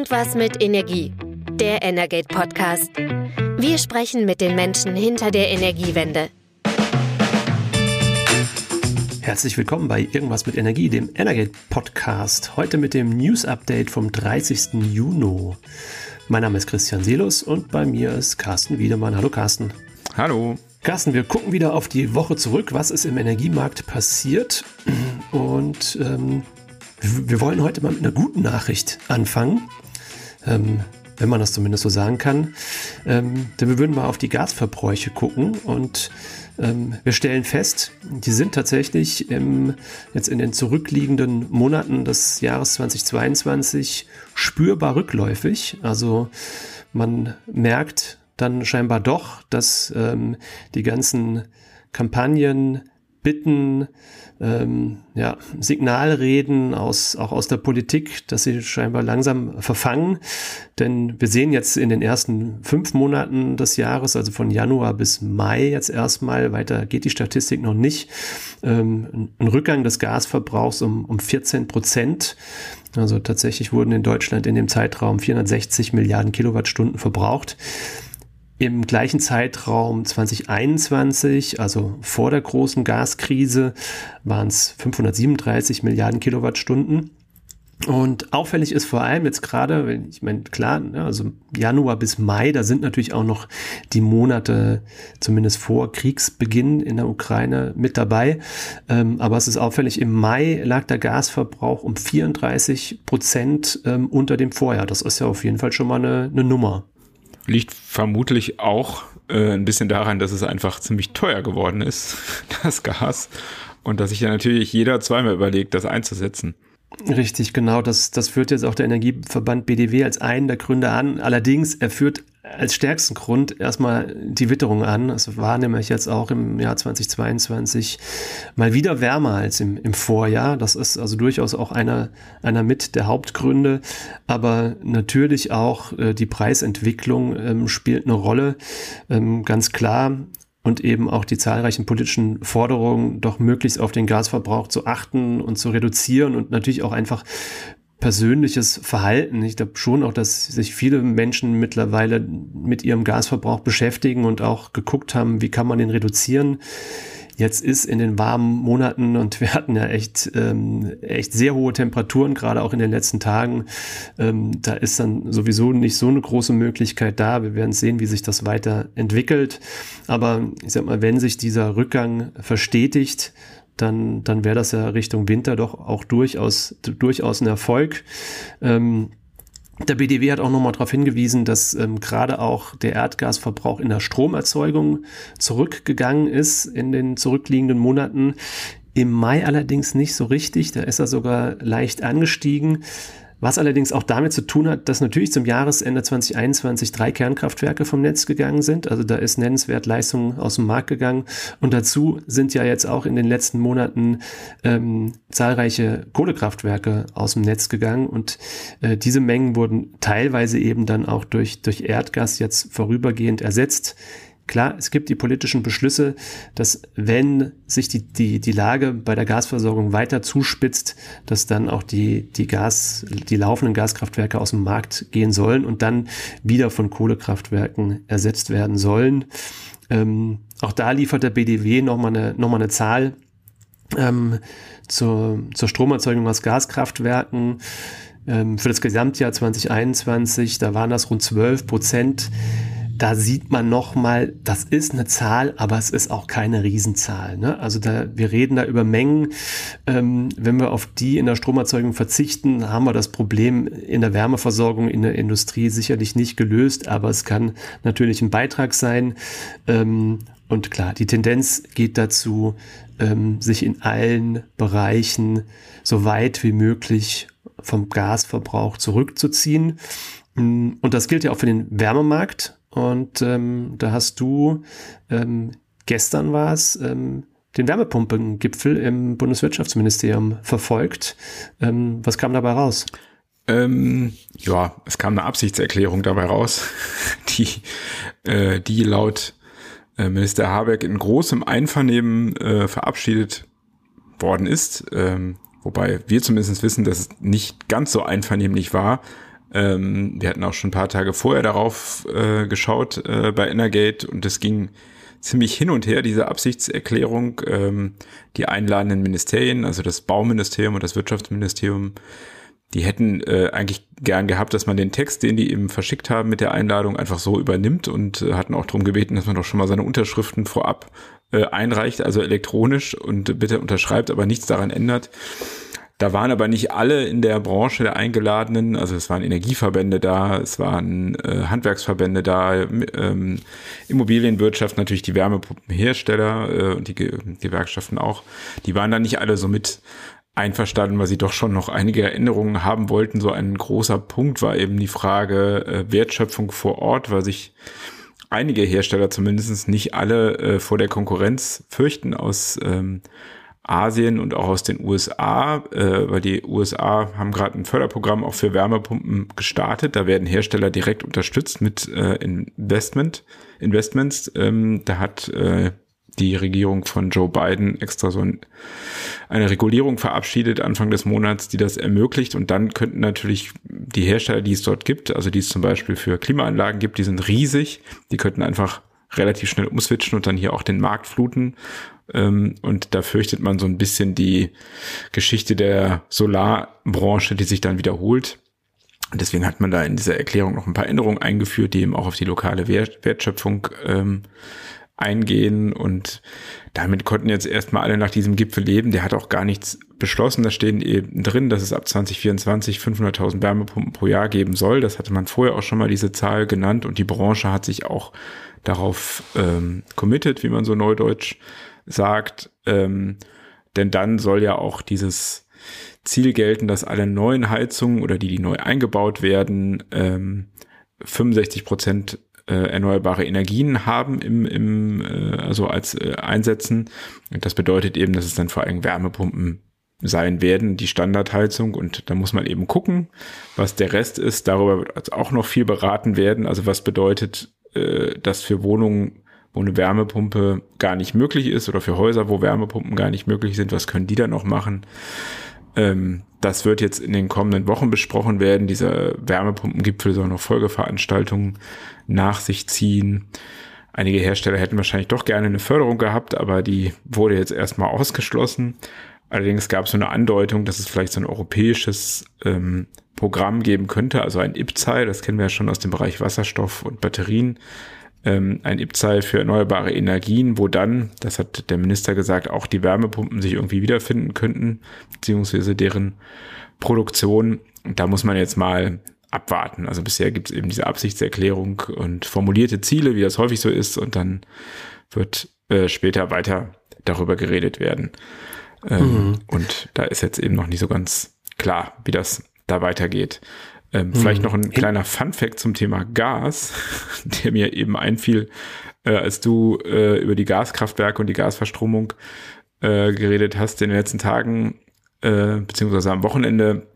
Irgendwas mit Energie. Der Energate Podcast. Wir sprechen mit den Menschen hinter der Energiewende. Herzlich willkommen bei Irgendwas mit Energie, dem Energate Podcast. Heute mit dem News Update vom 30. Juni. Mein Name ist Christian Selus und bei mir ist Carsten Wiedemann. Hallo Carsten. Hallo. Carsten, wir gucken wieder auf die Woche zurück, was ist im Energiemarkt passiert. Und ähm, wir wollen heute mal mit einer guten Nachricht anfangen. Ähm, wenn man das zumindest so sagen kann. Ähm, denn wir würden mal auf die Gasverbräuche gucken und ähm, wir stellen fest, die sind tatsächlich im, jetzt in den zurückliegenden Monaten des Jahres 2022 spürbar rückläufig. Also man merkt dann scheinbar doch, dass ähm, die ganzen Kampagnen, Bitten, ähm, ja, Signalreden aus, auch aus der Politik, dass sie scheinbar langsam verfangen. Denn wir sehen jetzt in den ersten fünf Monaten des Jahres, also von Januar bis Mai jetzt erstmal, weiter geht die Statistik noch nicht, ähm, ein Rückgang des Gasverbrauchs um, um 14 Prozent. Also tatsächlich wurden in Deutschland in dem Zeitraum 460 Milliarden Kilowattstunden verbraucht. Im gleichen Zeitraum 2021, also vor der großen Gaskrise, waren es 537 Milliarden Kilowattstunden. Und auffällig ist vor allem jetzt gerade, ich meine, klar, ne, also Januar bis Mai, da sind natürlich auch noch die Monate, zumindest vor Kriegsbeginn in der Ukraine mit dabei. Ähm, aber es ist auffällig, im Mai lag der Gasverbrauch um 34 Prozent ähm, unter dem Vorjahr. Das ist ja auf jeden Fall schon mal eine, eine Nummer. Liegt vermutlich auch äh, ein bisschen daran, dass es einfach ziemlich teuer geworden ist, das Gas. Und dass sich ja natürlich jeder zweimal überlegt, das einzusetzen. Richtig, genau. Das, das führt jetzt auch der Energieverband BDW als einen der Gründe an. Allerdings, er führt als stärksten Grund erstmal die Witterung an. Es war nämlich jetzt auch im Jahr 2022 mal wieder wärmer als im, im Vorjahr. Das ist also durchaus auch einer, einer mit der Hauptgründe. Aber natürlich auch äh, die Preisentwicklung ähm, spielt eine Rolle. Ähm, ganz klar, und eben auch die zahlreichen politischen Forderungen, doch möglichst auf den Gasverbrauch zu achten und zu reduzieren und natürlich auch einfach persönliches Verhalten. Ich glaube schon auch, dass sich viele Menschen mittlerweile mit ihrem Gasverbrauch beschäftigen und auch geguckt haben, wie kann man den reduzieren jetzt ist in den warmen Monaten und wir hatten ja echt, ähm, echt sehr hohe Temperaturen, gerade auch in den letzten Tagen. Ähm, da ist dann sowieso nicht so eine große Möglichkeit da. Wir werden sehen, wie sich das weiterentwickelt. Aber ich sag mal, wenn sich dieser Rückgang verstetigt, dann, dann wäre das ja Richtung Winter doch auch durchaus, durchaus ein Erfolg. Ähm, der BDW hat auch nochmal darauf hingewiesen, dass ähm, gerade auch der Erdgasverbrauch in der Stromerzeugung zurückgegangen ist in den zurückliegenden Monaten. Im Mai allerdings nicht so richtig, da ist er sogar leicht angestiegen. Was allerdings auch damit zu tun hat, dass natürlich zum Jahresende 2021 drei Kernkraftwerke vom Netz gegangen sind. Also da ist nennenswert Leistung aus dem Markt gegangen. Und dazu sind ja jetzt auch in den letzten Monaten ähm, zahlreiche Kohlekraftwerke aus dem Netz gegangen. Und äh, diese Mengen wurden teilweise eben dann auch durch, durch Erdgas jetzt vorübergehend ersetzt. Klar, es gibt die politischen Beschlüsse, dass wenn sich die, die, die Lage bei der Gasversorgung weiter zuspitzt, dass dann auch die, die Gas, die laufenden Gaskraftwerke aus dem Markt gehen sollen und dann wieder von Kohlekraftwerken ersetzt werden sollen. Ähm, auch da liefert der BDW nochmal eine, noch eine Zahl ähm, zur, zur Stromerzeugung aus Gaskraftwerken ähm, für das Gesamtjahr 2021, da waren das rund 12 Prozent da sieht man nochmal, das ist eine Zahl, aber es ist auch keine Riesenzahl. Ne? Also da, wir reden da über Mengen. Ähm, wenn wir auf die in der Stromerzeugung verzichten, haben wir das Problem in der Wärmeversorgung in der Industrie sicherlich nicht gelöst, aber es kann natürlich ein Beitrag sein. Ähm, und klar, die Tendenz geht dazu, ähm, sich in allen Bereichen so weit wie möglich vom Gasverbrauch zurückzuziehen. Und das gilt ja auch für den Wärmemarkt. Und ähm, da hast du, ähm, gestern war es, ähm, den Wärmepumpengipfel im Bundeswirtschaftsministerium verfolgt. Ähm, was kam dabei raus? Ähm, ja, es kam eine Absichtserklärung dabei raus, die, äh, die laut äh, Minister Habeck in großem Einvernehmen äh, verabschiedet worden ist. Ähm, wobei wir zumindest wissen, dass es nicht ganz so einvernehmlich war. Ähm, wir hatten auch schon ein paar Tage vorher darauf äh, geschaut äh, bei Energate und es ging ziemlich hin und her, diese Absichtserklärung. Ähm, die einladenden Ministerien, also das Bauministerium und das Wirtschaftsministerium, die hätten äh, eigentlich gern gehabt, dass man den Text, den die eben verschickt haben mit der Einladung, einfach so übernimmt und äh, hatten auch darum gebeten, dass man doch schon mal seine Unterschriften vorab äh, einreicht, also elektronisch und bitte unterschreibt, aber nichts daran ändert. Da waren aber nicht alle in der Branche der Eingeladenen, also es waren Energieverbände da, es waren äh, Handwerksverbände da, ähm, Immobilienwirtschaft, natürlich die Wärmepumpenhersteller äh, und die Gewerkschaften auch. Die waren da nicht alle so mit einverstanden, weil sie doch schon noch einige Erinnerungen haben wollten. So ein großer Punkt war eben die Frage äh, Wertschöpfung vor Ort, weil sich einige Hersteller zumindest nicht alle äh, vor der Konkurrenz fürchten aus ähm, Asien und auch aus den USA, äh, weil die USA haben gerade ein Förderprogramm auch für Wärmepumpen gestartet. Da werden Hersteller direkt unterstützt mit äh, Investment, Investments. Ähm, da hat äh, die Regierung von Joe Biden extra so ein, eine Regulierung verabschiedet Anfang des Monats, die das ermöglicht. Und dann könnten natürlich die Hersteller, die es dort gibt, also die es zum Beispiel für Klimaanlagen gibt, die sind riesig, die könnten einfach relativ schnell umswitchen und dann hier auch den Markt fluten ähm, und da fürchtet man so ein bisschen die Geschichte der Solarbranche, die sich dann wiederholt. Deswegen hat man da in dieser Erklärung noch ein paar Änderungen eingeführt, die eben auch auf die lokale Wertschöpfung ähm, eingehen. Und damit konnten jetzt erstmal alle nach diesem Gipfel leben. Der hat auch gar nichts beschlossen. Da stehen eben drin, dass es ab 2024 500.000 Wärmepumpen pro Jahr geben soll. Das hatte man vorher auch schon mal diese Zahl genannt. Und die Branche hat sich auch darauf ähm, committed, wie man so neudeutsch sagt, ähm, denn dann soll ja auch dieses Ziel gelten, dass alle neuen Heizungen oder die, die neu eingebaut werden, ähm, 65 Prozent erneuerbare Energien haben im, im äh, also als äh, Einsätzen. Und das bedeutet eben, dass es dann vor allem Wärmepumpen sein werden, die Standardheizung. Und da muss man eben gucken, was der Rest ist. Darüber wird auch noch viel beraten werden. Also was bedeutet äh, das für Wohnungen wo eine Wärmepumpe gar nicht möglich ist oder für Häuser, wo Wärmepumpen gar nicht möglich sind, was können die da noch machen? Ähm, das wird jetzt in den kommenden Wochen besprochen werden. Dieser Wärmepumpengipfel soll noch Folgeveranstaltungen nach sich ziehen. Einige Hersteller hätten wahrscheinlich doch gerne eine Förderung gehabt, aber die wurde jetzt erstmal ausgeschlossen. Allerdings gab es so eine Andeutung, dass es vielleicht so ein europäisches ähm, Programm geben könnte, also ein IPCEI, das kennen wir ja schon aus dem Bereich Wasserstoff und Batterien, ähm, ein IPZAL für erneuerbare Energien, wo dann, das hat der Minister gesagt, auch die Wärmepumpen sich irgendwie wiederfinden könnten, beziehungsweise deren Produktion. Da muss man jetzt mal abwarten. Also bisher gibt es eben diese Absichtserklärung und formulierte Ziele, wie das häufig so ist, und dann wird äh, später weiter darüber geredet werden. Ähm, mhm. Und da ist jetzt eben noch nicht so ganz klar, wie das da weitergeht. Ähm, mhm. Vielleicht noch ein kleiner Fun-Fact zum Thema Gas, der mir eben einfiel, äh, als du äh, über die Gaskraftwerke und die Gasverstromung äh, geredet hast in den letzten Tagen, äh, beziehungsweise am Wochenende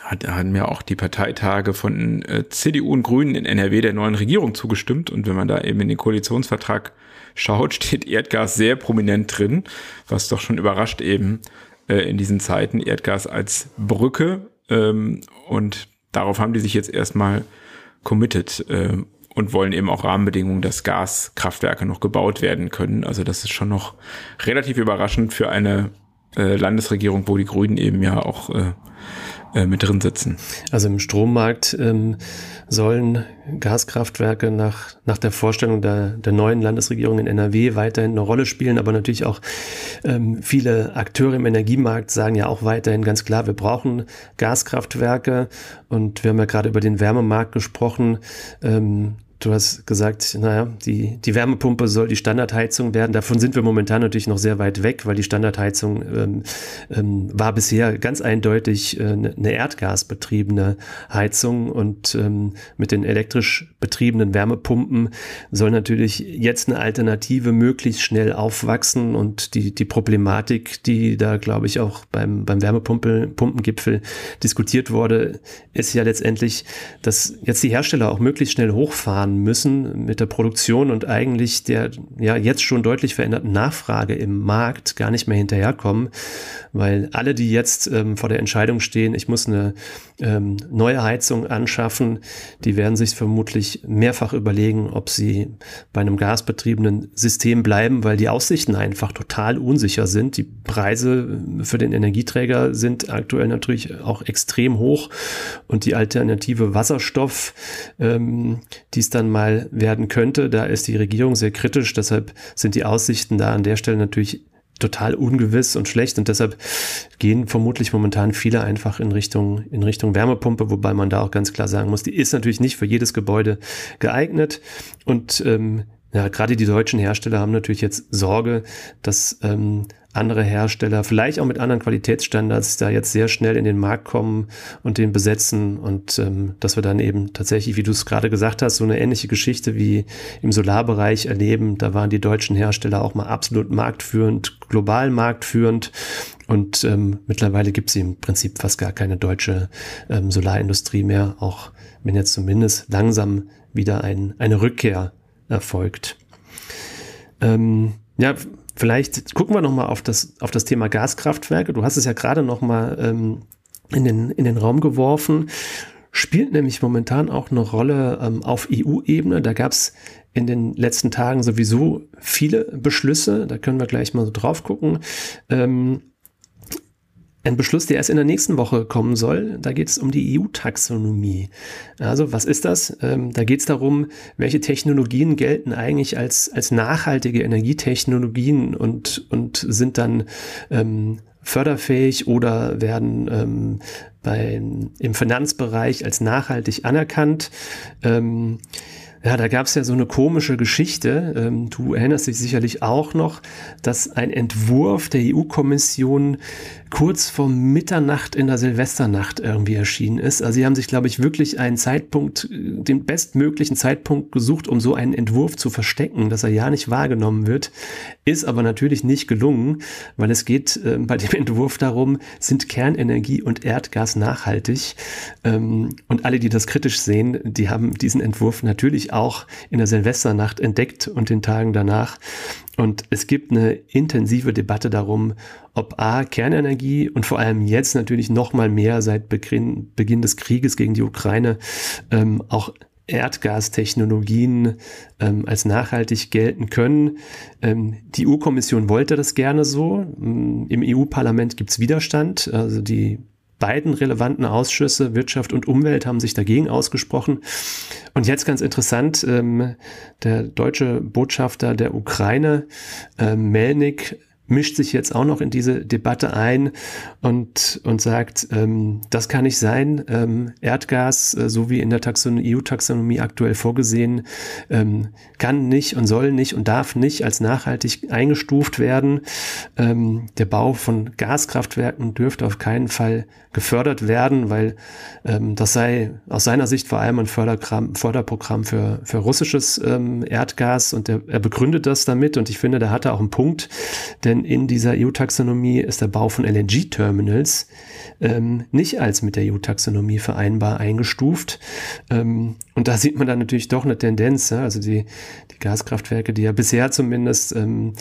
hat, haben mir auch die Parteitage von äh, CDU und Grünen in NRW der neuen Regierung zugestimmt. Und wenn man da eben in den Koalitionsvertrag schaut, steht Erdgas sehr prominent drin, was doch schon überrascht eben äh, in diesen Zeiten. Erdgas als Brücke ähm, und darauf haben die sich jetzt erstmal committed äh, und wollen eben auch Rahmenbedingungen, dass Gaskraftwerke noch gebaut werden können. Also das ist schon noch relativ überraschend für eine äh, Landesregierung, wo die Grünen eben ja auch äh, äh, mit drin sitzen. Also im Strommarkt ähm, sollen Gaskraftwerke nach, nach der Vorstellung der, der neuen Landesregierung in NRW weiterhin eine Rolle spielen, aber natürlich auch ähm, viele Akteure im Energiemarkt sagen ja auch weiterhin ganz klar, wir brauchen Gaskraftwerke und wir haben ja gerade über den Wärmemarkt gesprochen. Ähm, Du hast gesagt, naja, die, die Wärmepumpe soll die Standardheizung werden. Davon sind wir momentan natürlich noch sehr weit weg, weil die Standardheizung ähm, ähm, war bisher ganz eindeutig äh, eine erdgasbetriebene Heizung. Und ähm, mit den elektrisch betriebenen Wärmepumpen soll natürlich jetzt eine Alternative möglichst schnell aufwachsen. Und die, die Problematik, die da, glaube ich, auch beim, beim Wärmepumpengipfel diskutiert wurde, ist ja letztendlich, dass jetzt die Hersteller auch möglichst schnell hochfahren runterfahren müssen mit der Produktion und eigentlich der ja jetzt schon deutlich veränderten Nachfrage im Markt gar nicht mehr hinterherkommen, weil alle, die jetzt ähm, vor der Entscheidung stehen, ich muss eine ähm, neue Heizung anschaffen, die werden sich vermutlich mehrfach überlegen, ob sie bei einem gasbetriebenen System bleiben, weil die Aussichten einfach total unsicher sind. Die Preise für den Energieträger sind aktuell natürlich auch extrem hoch und die Alternative Wasserstoff, ähm, die es dann mal werden könnte, da ist die Regierung sehr kritisch. Deshalb sind die Aussichten da an der Stelle natürlich total ungewiss und schlecht. Und deshalb gehen vermutlich momentan viele einfach in Richtung, in Richtung Wärmepumpe, wobei man da auch ganz klar sagen muss, die ist natürlich nicht für jedes Gebäude geeignet. Und ähm, ja, gerade die deutschen Hersteller haben natürlich jetzt Sorge, dass ähm, andere Hersteller, vielleicht auch mit anderen Qualitätsstandards, da jetzt sehr schnell in den Markt kommen und den besetzen und ähm, dass wir dann eben tatsächlich, wie du es gerade gesagt hast, so eine ähnliche Geschichte wie im Solarbereich erleben. Da waren die deutschen Hersteller auch mal absolut marktführend, global marktführend und ähm, mittlerweile gibt es im Prinzip fast gar keine deutsche ähm, Solarindustrie mehr, auch wenn jetzt zumindest langsam wieder ein, eine Rückkehr erfolgt. Ähm, ja, Vielleicht gucken wir nochmal auf das, auf das Thema Gaskraftwerke. Du hast es ja gerade nochmal ähm, in, den, in den Raum geworfen. Spielt nämlich momentan auch eine Rolle ähm, auf EU-Ebene. Da gab es in den letzten Tagen sowieso viele Beschlüsse. Da können wir gleich mal so drauf gucken. Ähm, ein Beschluss, der erst in der nächsten Woche kommen soll. Da geht es um die EU-Taxonomie. Also was ist das? Ähm, da geht es darum, welche Technologien gelten eigentlich als, als nachhaltige Energietechnologien und, und sind dann ähm, förderfähig oder werden ähm, bei, im Finanzbereich als nachhaltig anerkannt. Ähm, ja, da gab es ja so eine komische Geschichte. Ähm, du erinnerst dich sicherlich auch noch, dass ein Entwurf der EU-Kommission kurz vor Mitternacht in der Silvesternacht irgendwie erschienen ist. Also sie haben sich, glaube ich, wirklich einen Zeitpunkt, den bestmöglichen Zeitpunkt gesucht, um so einen Entwurf zu verstecken, dass er ja nicht wahrgenommen wird. Ist aber natürlich nicht gelungen, weil es geht äh, bei dem Entwurf darum, sind Kernenergie und Erdgas nachhaltig? Ähm, und alle, die das kritisch sehen, die haben diesen Entwurf natürlich auch in der Silvesternacht entdeckt und den Tagen danach. Und es gibt eine intensive Debatte darum, ob A, Kernenergie und vor allem jetzt natürlich noch mal mehr seit Beginn, Beginn des Krieges gegen die Ukraine ähm, auch Erdgastechnologien ähm, als nachhaltig gelten können. Ähm, die EU-Kommission wollte das gerne so. Im EU-Parlament gibt es Widerstand. Also die beiden relevanten Ausschüsse, Wirtschaft und Umwelt, haben sich dagegen ausgesprochen. Und jetzt ganz interessant, ähm, der deutsche Botschafter der Ukraine, äh, Melnik, mischt sich jetzt auch noch in diese Debatte ein und, und sagt, ähm, das kann nicht sein. Ähm, Erdgas, äh, so wie in der EU-Taxonomie aktuell vorgesehen, ähm, kann nicht und soll nicht und darf nicht als nachhaltig eingestuft werden. Ähm, der Bau von Gaskraftwerken dürfte auf keinen Fall gefördert werden, weil ähm, das sei aus seiner Sicht vor allem ein Förderprogramm, Förderprogramm für, für russisches ähm, Erdgas und er, er begründet das damit und ich finde, da hat er auch einen Punkt, denn denn in dieser EU-Taxonomie ist der Bau von LNG-Terminals ähm, nicht als mit der EU-Taxonomie vereinbar eingestuft. Ähm, und da sieht man dann natürlich doch eine Tendenz. Ja? Also die, die Gaskraftwerke, die ja bisher zumindest ähm,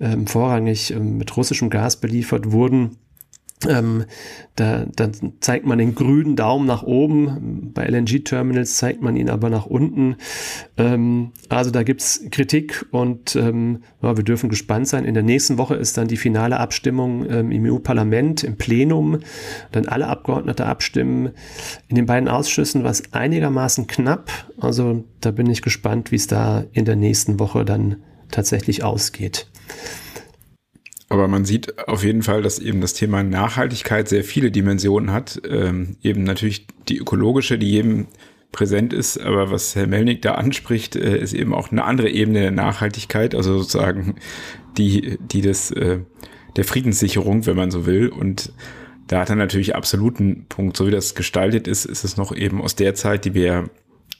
ähm vorrangig ähm, mit russischem Gas beliefert wurden, ähm, da, da zeigt man den grünen Daumen nach oben. Bei LNG-Terminals zeigt man ihn aber nach unten. Ähm, also da gibt's Kritik und ähm, ja, wir dürfen gespannt sein. In der nächsten Woche ist dann die finale Abstimmung ähm, im EU-Parlament, im Plenum. Dann alle Abgeordnete abstimmen. In den beiden Ausschüssen war es einigermaßen knapp. Also da bin ich gespannt, wie es da in der nächsten Woche dann tatsächlich ausgeht. Aber man sieht auf jeden Fall, dass eben das Thema Nachhaltigkeit sehr viele Dimensionen hat. Ähm, eben natürlich die ökologische, die jedem präsent ist, aber was Herr Melnick da anspricht, äh, ist eben auch eine andere Ebene der Nachhaltigkeit, also sozusagen die, die des, äh, der Friedenssicherung, wenn man so will. Und da hat er natürlich absoluten Punkt. So wie das gestaltet ist, ist es noch eben aus der Zeit, die wir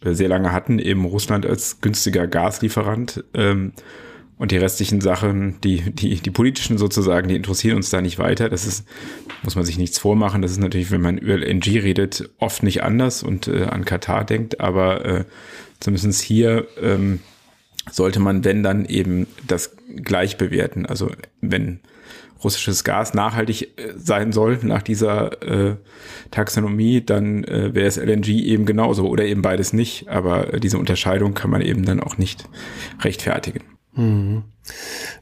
sehr lange hatten, eben Russland als günstiger Gaslieferant. Ähm, und die restlichen Sachen, die, die, die politischen sozusagen, die interessieren uns da nicht weiter. Das ist, muss man sich nichts vormachen. Das ist natürlich, wenn man über LNG redet, oft nicht anders und äh, an Katar denkt. Aber äh, zumindest hier ähm, sollte man, wenn dann eben das gleich bewerten. Also wenn russisches Gas nachhaltig äh, sein soll nach dieser äh, Taxonomie, dann äh, wäre es LNG eben genauso oder eben beides nicht. Aber äh, diese Unterscheidung kann man eben dann auch nicht rechtfertigen. Mhm.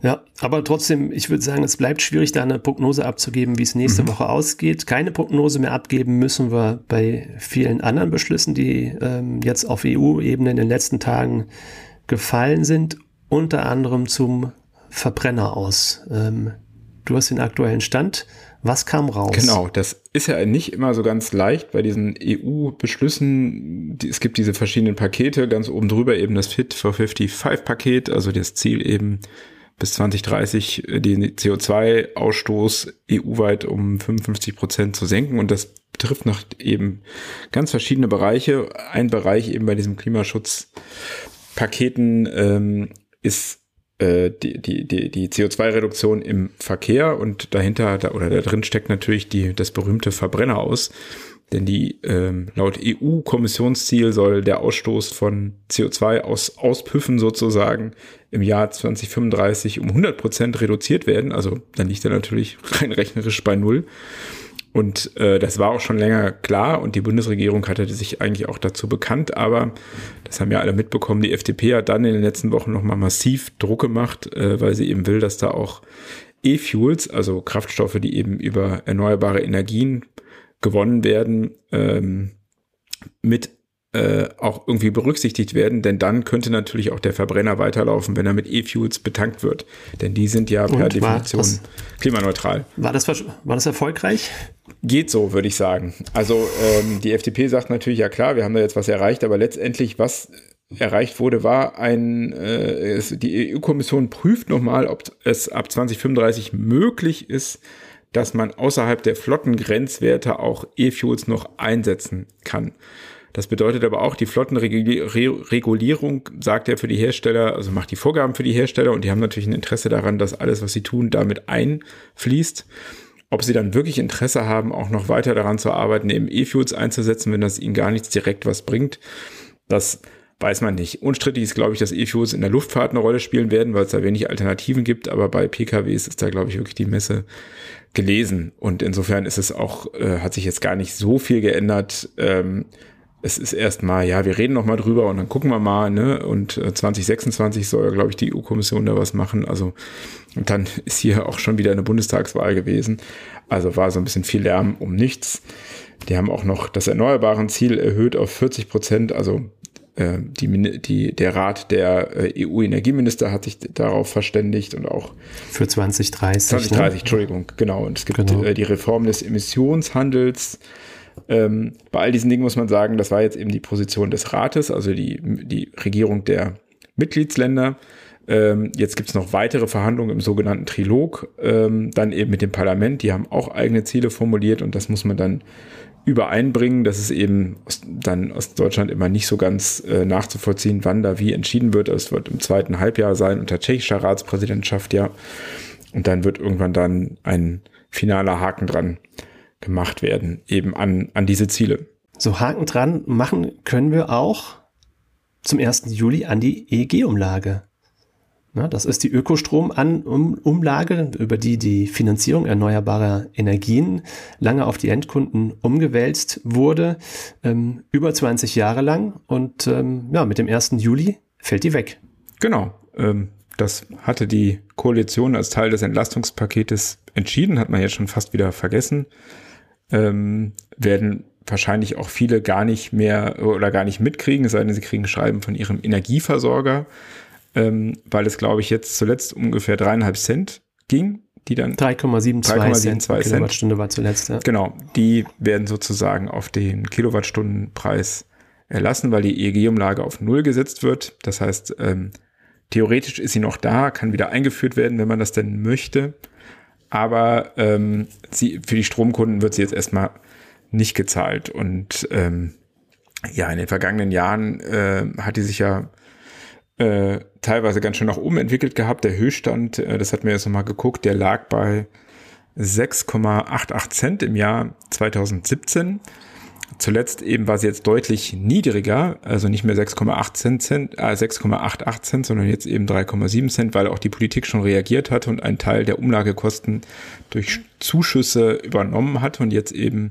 Ja, aber trotzdem, ich würde sagen, es bleibt schwierig, da eine Prognose abzugeben, wie es nächste mhm. Woche ausgeht. Keine Prognose mehr abgeben müssen wir bei vielen anderen Beschlüssen, die ähm, jetzt auf EU-Ebene in den letzten Tagen gefallen sind, unter anderem zum Verbrenner aus. Ähm, du hast den aktuellen Stand. Was kam raus? Genau, das ist ja nicht immer so ganz leicht bei diesen EU-Beschlüssen. Es gibt diese verschiedenen Pakete, ganz oben drüber eben das Fit for 55-Paket, also das Ziel eben bis 2030 äh, den CO2-Ausstoß EU-weit um 55 Prozent zu senken. Und das betrifft noch eben ganz verschiedene Bereiche. Ein Bereich eben bei diesem Klimaschutzpaketen ähm, ist die, die, die, die CO2-Reduktion im Verkehr und dahinter da, oder da drin steckt natürlich die, das berühmte Verbrenner aus. Denn die ähm, laut EU-Kommissionsziel soll der Ausstoß von CO2 aus Auspüffen sozusagen im Jahr 2035 um 100 Prozent reduziert werden. Also dann liegt er natürlich rein rechnerisch bei Null. Und äh, das war auch schon länger klar und die Bundesregierung hatte sich eigentlich auch dazu bekannt, aber das haben ja alle mitbekommen, die FDP hat dann in den letzten Wochen nochmal massiv Druck gemacht, äh, weil sie eben will, dass da auch E-Fuels, also Kraftstoffe, die eben über erneuerbare Energien gewonnen werden, ähm, mit äh, auch irgendwie berücksichtigt werden, denn dann könnte natürlich auch der Verbrenner weiterlaufen, wenn er mit E-Fuels betankt wird. Denn die sind ja per Definition das, klimaneutral. War das, war das erfolgreich? Geht so, würde ich sagen. Also ähm, die FDP sagt natürlich, ja klar, wir haben da jetzt was erreicht, aber letztendlich, was erreicht wurde, war ein, äh, es, die EU-Kommission prüft nochmal, ob es ab 2035 möglich ist, dass man außerhalb der Flottengrenzwerte auch E-Fuels noch einsetzen kann. Das bedeutet aber auch, die Flottenregulierung sagt ja für die Hersteller, also macht die Vorgaben für die Hersteller und die haben natürlich ein Interesse daran, dass alles, was sie tun, damit einfließt. Ob sie dann wirklich Interesse haben, auch noch weiter daran zu arbeiten, eben E-Fuels einzusetzen, wenn das ihnen gar nichts direkt was bringt, das weiß man nicht. Unstrittig ist, glaube ich, dass E-Fuels in der Luftfahrt eine Rolle spielen werden, weil es da wenig Alternativen gibt, aber bei PKWs ist da, glaube ich, wirklich die Messe gelesen. Und insofern ist es auch, äh, hat sich jetzt gar nicht so viel geändert. Ähm, es ist erstmal, ja, wir reden noch mal drüber und dann gucken wir mal, ne? Und 2026 äh, soll, glaube ich, die EU-Kommission da was machen. Also und dann ist hier auch schon wieder eine Bundestagswahl gewesen. Also war so ein bisschen viel Lärm um nichts. Die haben auch noch das erneuerbaren Ziel erhöht auf 40 Prozent. Also äh, die, die, der Rat der äh, EU-Energieminister hat sich darauf verständigt und auch für 2030. 2030, ne? Entschuldigung, genau. Und es gibt genau. äh, die Reform des Emissionshandels. Ähm, bei all diesen Dingen muss man sagen, das war jetzt eben die Position des Rates, also die, die Regierung der Mitgliedsländer. Ähm, jetzt gibt es noch weitere Verhandlungen im sogenannten Trilog, ähm, dann eben mit dem Parlament. Die haben auch eigene Ziele formuliert und das muss man dann übereinbringen. Das ist eben aus, dann aus Deutschland immer nicht so ganz äh, nachzuvollziehen, wann da wie entschieden wird. Es wird im zweiten Halbjahr sein unter tschechischer Ratspräsidentschaft, ja. Und dann wird irgendwann dann ein finaler Haken dran gemacht werden, eben an, an diese Ziele. So Haken dran machen können wir auch zum 1. Juli an die EEG-Umlage. das ist die Ökostrom-Umlage, über die die Finanzierung erneuerbarer Energien lange auf die Endkunden umgewälzt wurde, ähm, über 20 Jahre lang. Und ähm, ja, mit dem 1. Juli fällt die weg. Genau. Ähm, das hatte die Koalition als Teil des Entlastungspaketes entschieden, hat man jetzt schon fast wieder vergessen ähm, werden wahrscheinlich auch viele gar nicht mehr oder gar nicht mitkriegen, es sei denn, sie kriegen Schreiben von ihrem Energieversorger, ähm, weil es, glaube ich, jetzt zuletzt ungefähr dreieinhalb Cent ging, die dann 3,72 Cent Kilowattstunde war zuletzt. Ja. Genau, die werden sozusagen auf den Kilowattstundenpreis erlassen, weil die EEG-Umlage auf Null gesetzt wird. Das heißt, ähm, theoretisch ist sie noch da, kann wieder eingeführt werden, wenn man das denn möchte aber ähm, sie, für die Stromkunden wird sie jetzt erstmal nicht gezahlt. Und ähm, ja, in den vergangenen Jahren äh, hat die sich ja äh, teilweise ganz schön nach oben entwickelt gehabt. Der Höchststand, äh, das hat mir jetzt nochmal geguckt, der lag bei 6,88 Cent im Jahr 2017. zuletzt eben war sie jetzt deutlich niedriger, also nicht mehr 6,8 Cent, äh, 6,88 Cent, sondern jetzt eben 3,7 Cent, weil auch die Politik schon reagiert hat und einen Teil der Umlagekosten durch Zuschüsse übernommen hat und jetzt eben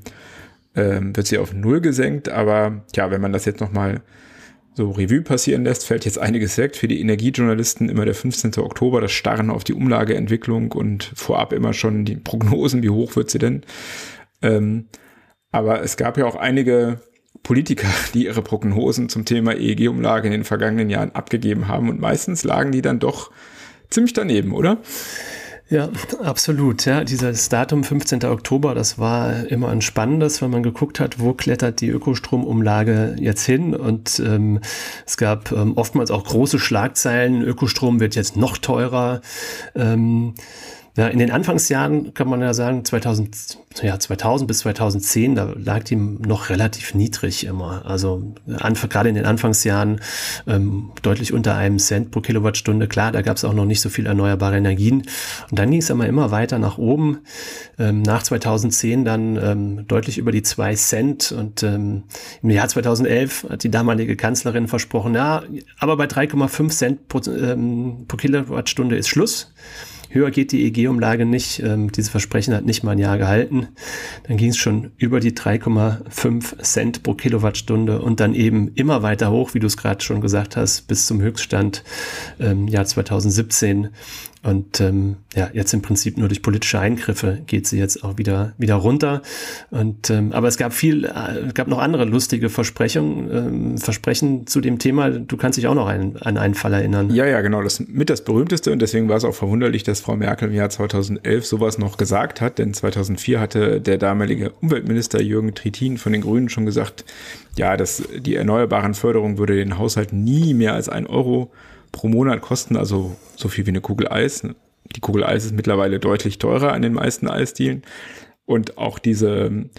ähm, wird sie auf Null gesenkt. Aber ja, wenn man das jetzt nochmal so Revue passieren lässt, fällt jetzt einiges weg. Für die Energiejournalisten immer der 15. Oktober, das Starren auf die Umlageentwicklung und vorab immer schon die Prognosen, wie hoch wird sie denn. Ähm, aber es gab ja auch einige Politiker, die ihre Prognosen zum Thema EEG-Umlage in den vergangenen Jahren abgegeben haben und meistens lagen die dann doch ziemlich daneben, oder? Ja, absolut. Ja, dieses Datum 15. Oktober, das war immer ein spannendes, wenn man geguckt hat, wo klettert die Ökostromumlage jetzt hin. Und ähm, es gab ähm, oftmals auch große Schlagzeilen. Ökostrom wird jetzt noch teurer. Ähm, in den Anfangsjahren kann man ja sagen, 2000, ja, 2000 bis 2010, da lag die noch relativ niedrig immer. Also gerade in den Anfangsjahren ähm, deutlich unter einem Cent pro Kilowattstunde. Klar, da gab es auch noch nicht so viel erneuerbare Energien. Und dann ging es aber immer weiter nach oben. Ähm, nach 2010 dann ähm, deutlich über die zwei Cent. Und ähm, im Jahr 2011 hat die damalige Kanzlerin versprochen, ja, aber bei 3,5 Cent pro, ähm, pro Kilowattstunde ist Schluss. Höher geht die EG-Umlage nicht. Ähm, dieses Versprechen hat nicht mal ein Jahr gehalten. Dann ging es schon über die 3,5 Cent pro Kilowattstunde und dann eben immer weiter hoch, wie du es gerade schon gesagt hast, bis zum Höchststand ähm, Jahr 2017 und ähm, ja, jetzt im Prinzip nur durch politische Eingriffe geht sie jetzt auch wieder wieder runter. Und ähm, aber es gab viel, äh, gab noch andere lustige Versprechungen, ähm, Versprechen zu dem Thema. Du kannst dich auch noch ein, an einen Fall erinnern. Ja, ja, genau. Das mit das berühmteste und deswegen war es auch verwunderlich, dass Frau Merkel im Jahr 2011 sowas noch gesagt hat, denn 2004 hatte der damalige Umweltminister Jürgen Trittin von den Grünen schon gesagt, ja, dass die erneuerbaren Förderung würde den Haushalt nie mehr als ein Euro pro Monat kosten, also so viel wie eine Kugel Eis. Die Kugel Eis ist mittlerweile deutlich teurer an den meisten Eisdielen. Und auch diese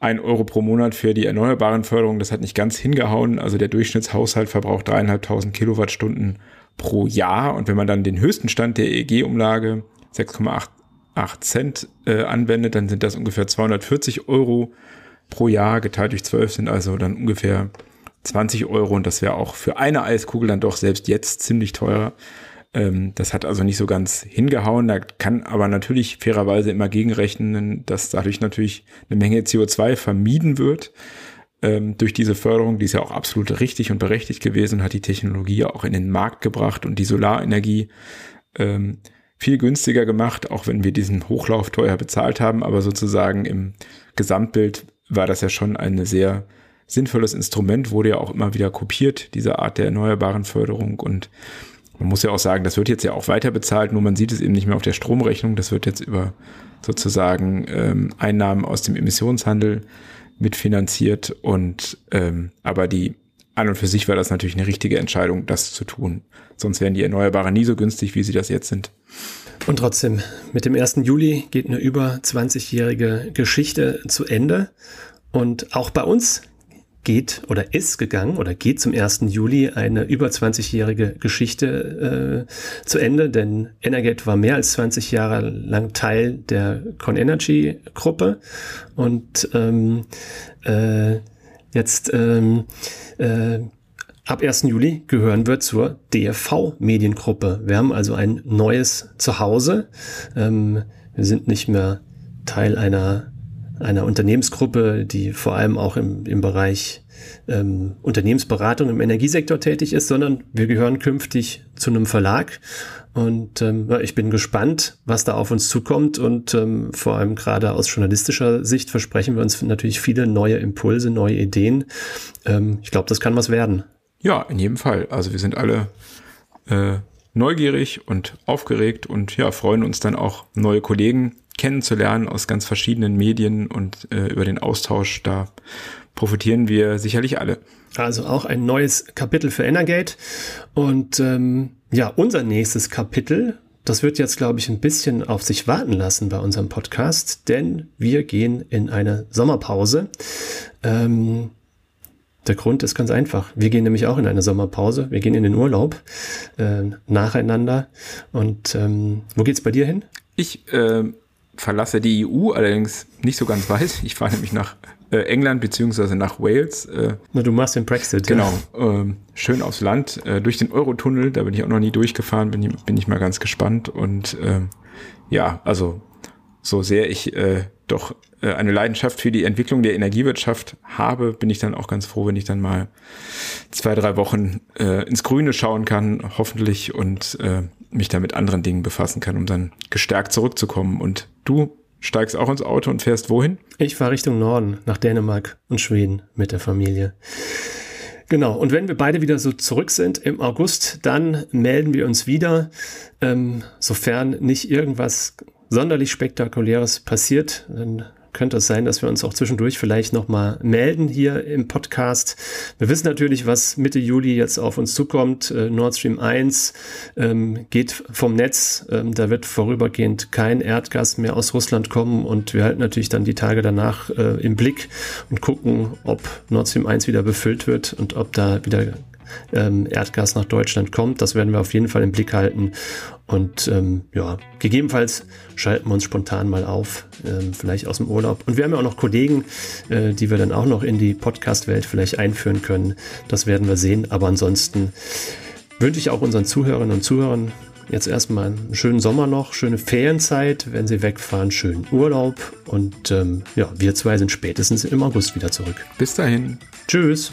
ein Euro pro Monat für die erneuerbaren Förderung, das hat nicht ganz hingehauen. Also der Durchschnittshaushalt verbraucht dreieinhalbtausend Kilowattstunden pro Jahr. Und wenn man dann den höchsten Stand der EEG-Umlage 6,88 Cent äh, anwendet, dann sind das ungefähr 240 Euro pro Jahr. Geteilt durch 12 sind also dann ungefähr 20 Euro und das wäre auch für eine Eiskugel dann doch selbst jetzt ziemlich teuer. Ähm, das hat also nicht so ganz hingehauen. Da kann aber natürlich fairerweise immer gegenrechnen, dass dadurch natürlich eine Menge CO2 vermieden wird ähm, durch diese Förderung. Die ist ja auch absolut richtig und berechtigt gewesen, hat die Technologie auch in den Markt gebracht und die Solarenergie ähm, viel günstiger gemacht, auch wenn wir diesen Hochlauf teuer bezahlt haben. Aber sozusagen im Gesamtbild war das ja schon eine sehr sinnvolles Instrument, wurde ja auch immer wieder kopiert, diese Art der erneuerbaren Förderung. Und man muss ja auch sagen, das wird jetzt ja auch weiter bezahlt, nur man sieht es eben nicht mehr auf der Stromrechnung. Das wird jetzt über sozusagen ähm, Einnahmen aus dem Emissionshandel mitfinanziert. Und ähm, aber die an und für sich war das natürlich eine richtige Entscheidung, das zu tun. Sonst wären die Erneuerbaren nie so günstig, wie sie das jetzt sind. Und trotzdem, mit dem 1. Juli geht eine über 20-jährige Geschichte zu Ende. Und auch bei uns geht oder ist gegangen oder geht zum 1. Juli eine über 20-jährige Geschichte äh, zu Ende, denn Energate war mehr als 20 Jahre lang Teil der Con Energy Gruppe und ähm, äh, jetzt ähm, äh, ab 1. Juli gehören wir zur DFV Mediengruppe. Wir haben also ein neues Zuhause. Ähm, wir sind nicht mehr Teil einer einer Unternehmensgruppe, die vor allem auch im, im Bereich ähm, Unternehmensberatung im Energiesektor tätig ist, sondern wir gehören künftig zu einem Verlag. Und ähm, ich bin gespannt, was da auf uns zukommt. Und ähm, vor allem gerade aus journalistischer Sicht versprechen wir uns natürlich viele neue Impulse, neue Ideen. Ähm, ich glaube, das kann was werden. Ja, in jedem Fall. Also wir sind alle äh, neugierig und aufgeregt und ja, freuen uns dann auch neue Kollegen kennenzulernen aus ganz verschiedenen Medien und äh, über den Austausch. Da profitieren wir sicherlich alle. Also auch ein neues Kapitel für Energate. Und ähm, ja, unser nächstes Kapitel, das wird jetzt, glaube ich, ein bisschen auf sich warten lassen bei unserem Podcast, denn wir gehen in eine Sommerpause. Ähm, der Grund ist ganz einfach. Wir gehen nämlich auch in eine Sommerpause. Wir gehen in den Urlaub äh, nacheinander. Und ähm, wo geht's bei dir hin? Ich äh, verlasse die EU, allerdings nicht so ganz weiß. Ich fahre nämlich nach äh, England beziehungsweise nach Wales. Äh, Na, du machst den Brexit. Genau, ja. äh, schön aufs Land, äh, durch den Eurotunnel, da bin ich auch noch nie durchgefahren, bin, ich, bin ich mal ganz gespannt. Und ähm, ja, also so sehr ich äh, doch äh, eine Leidenschaft für die Entwicklung der Energiewirtschaft habe, bin ich dann auch ganz froh, wenn ich dann mal zwei, drei Wochen äh, ins Grüne schauen kann, hoffentlich, und äh, mich da mit anderen Dingen befassen kann, um dann gestärkt zurückzukommen. Und du steigst auch ins Auto und fährst wohin? Ich fahre Richtung Norden, nach Dänemark und Schweden mit der Familie. Genau, und wenn wir beide wieder so zurück sind im August, dann melden wir uns wieder, ähm, sofern nicht irgendwas sonderlich Spektakuläres passiert, dann könnte es sein, dass wir uns auch zwischendurch vielleicht nochmal melden hier im Podcast. Wir wissen natürlich, was Mitte Juli jetzt auf uns zukommt. Äh, Nord Stream 1 ähm, geht vom Netz. Ähm, da wird vorübergehend kein Erdgas mehr aus Russland kommen und wir halten natürlich dann die Tage danach äh, im Blick und gucken, ob Nord Stream 1 wieder befüllt wird und ob da wieder ähm, Erdgas nach Deutschland kommt. Das werden wir auf jeden Fall im Blick halten. Und ähm, ja, gegebenenfalls schalten wir uns spontan mal auf, ähm, vielleicht aus dem Urlaub. Und wir haben ja auch noch Kollegen, äh, die wir dann auch noch in die Podcast-Welt vielleicht einführen können. Das werden wir sehen. Aber ansonsten wünsche ich auch unseren Zuhörerinnen und Zuhörern jetzt erstmal einen schönen Sommer noch, schöne Ferienzeit, wenn sie wegfahren, schönen Urlaub. Und ähm, ja, wir zwei sind spätestens im August wieder zurück. Bis dahin. Tschüss.